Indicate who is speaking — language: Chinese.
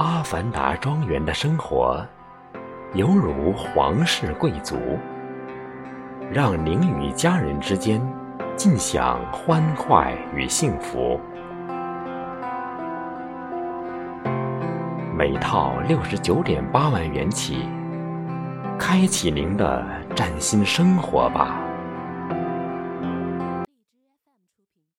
Speaker 1: 阿凡达庄园的生活犹如皇室贵族让您与家人之间尽享欢快与幸福。每套六十九点八万元起开启您的崭新生活吧。